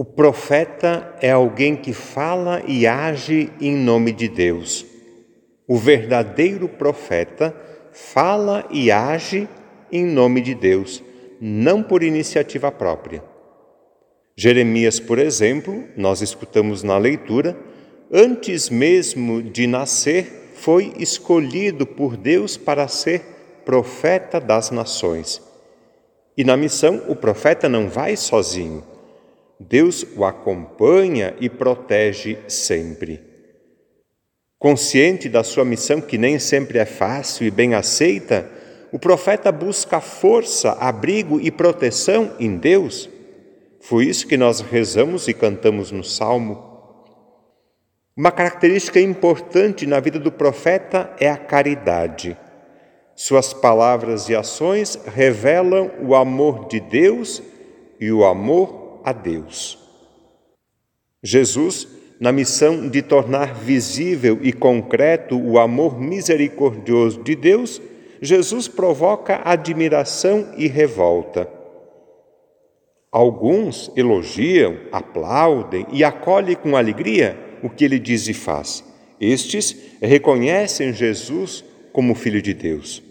O profeta é alguém que fala e age em nome de Deus. O verdadeiro profeta fala e age em nome de Deus, não por iniciativa própria. Jeremias, por exemplo, nós escutamos na leitura, antes mesmo de nascer, foi escolhido por Deus para ser profeta das nações. E na missão, o profeta não vai sozinho. Deus o acompanha e protege sempre. Consciente da sua missão, que nem sempre é fácil e bem aceita, o profeta busca força, abrigo e proteção em Deus. Foi isso que nós rezamos e cantamos no Salmo. Uma característica importante na vida do profeta é a caridade. Suas palavras e ações revelam o amor de Deus e o amor a Deus. Jesus, na missão de tornar visível e concreto o amor misericordioso de Deus, Jesus provoca admiração e revolta. Alguns elogiam, aplaudem e acolhem com alegria o que ele diz e faz. Estes reconhecem Jesus como Filho de Deus.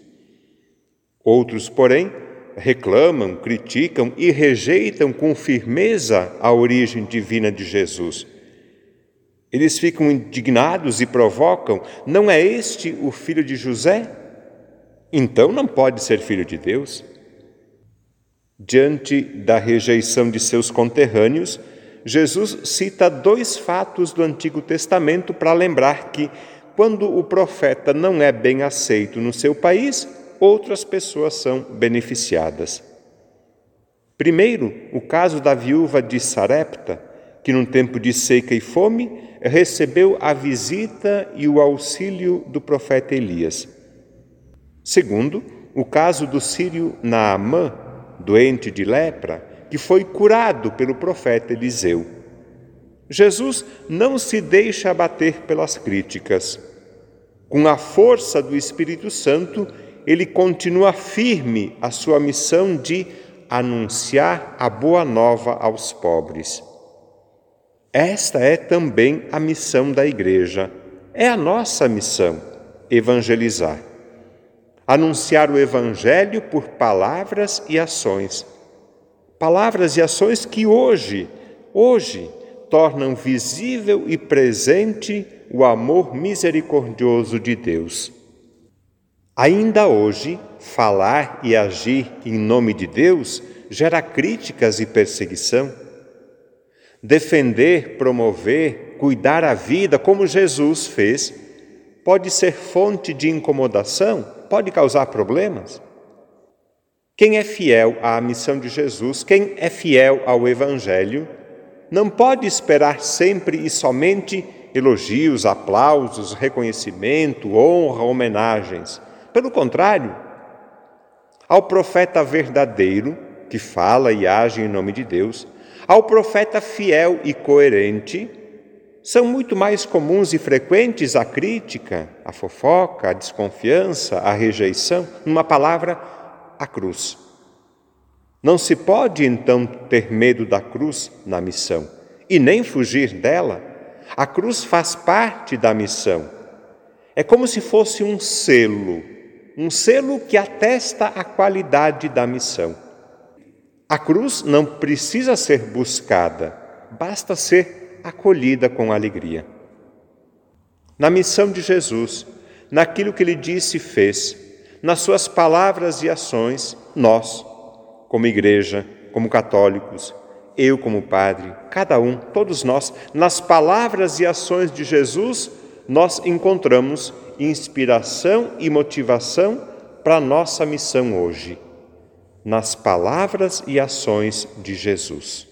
Outros, porém, reclamam, criticam e rejeitam com firmeza a origem divina de Jesus. Eles ficam indignados e provocam: não é este o filho de José? Então não pode ser filho de Deus. Diante da rejeição de seus conterrâneos, Jesus cita dois fatos do Antigo Testamento para lembrar que, quando o profeta não é bem aceito no seu país, outras pessoas são beneficiadas. Primeiro, o caso da viúva de Sarepta, que num tempo de seca e fome recebeu a visita e o auxílio do profeta Elias. Segundo, o caso do sírio Naamã, doente de lepra, que foi curado pelo profeta Eliseu. Jesus não se deixa abater pelas críticas. Com a força do Espírito Santo, ele continua firme a sua missão de anunciar a boa nova aos pobres. Esta é também a missão da Igreja, é a nossa missão, evangelizar. Anunciar o Evangelho por palavras e ações. Palavras e ações que hoje, hoje, tornam visível e presente o amor misericordioso de Deus. Ainda hoje, falar e agir em nome de Deus gera críticas e perseguição. Defender, promover, cuidar a vida como Jesus fez pode ser fonte de incomodação, pode causar problemas. Quem é fiel à missão de Jesus, quem é fiel ao Evangelho, não pode esperar sempre e somente elogios, aplausos, reconhecimento, honra, homenagens pelo contrário, ao profeta verdadeiro, que fala e age em nome de Deus, ao profeta fiel e coerente, são muito mais comuns e frequentes a crítica, a fofoca, a desconfiança, a rejeição, numa palavra, a cruz. Não se pode então ter medo da cruz na missão e nem fugir dela. A cruz faz parte da missão. É como se fosse um selo um selo que atesta a qualidade da missão. A cruz não precisa ser buscada, basta ser acolhida com alegria. Na missão de Jesus, naquilo que ele disse e fez, nas suas palavras e ações, nós, como igreja, como católicos, eu como padre, cada um, todos nós, nas palavras e ações de Jesus, nós encontramos inspiração e motivação para a nossa missão hoje, nas palavras e ações de Jesus.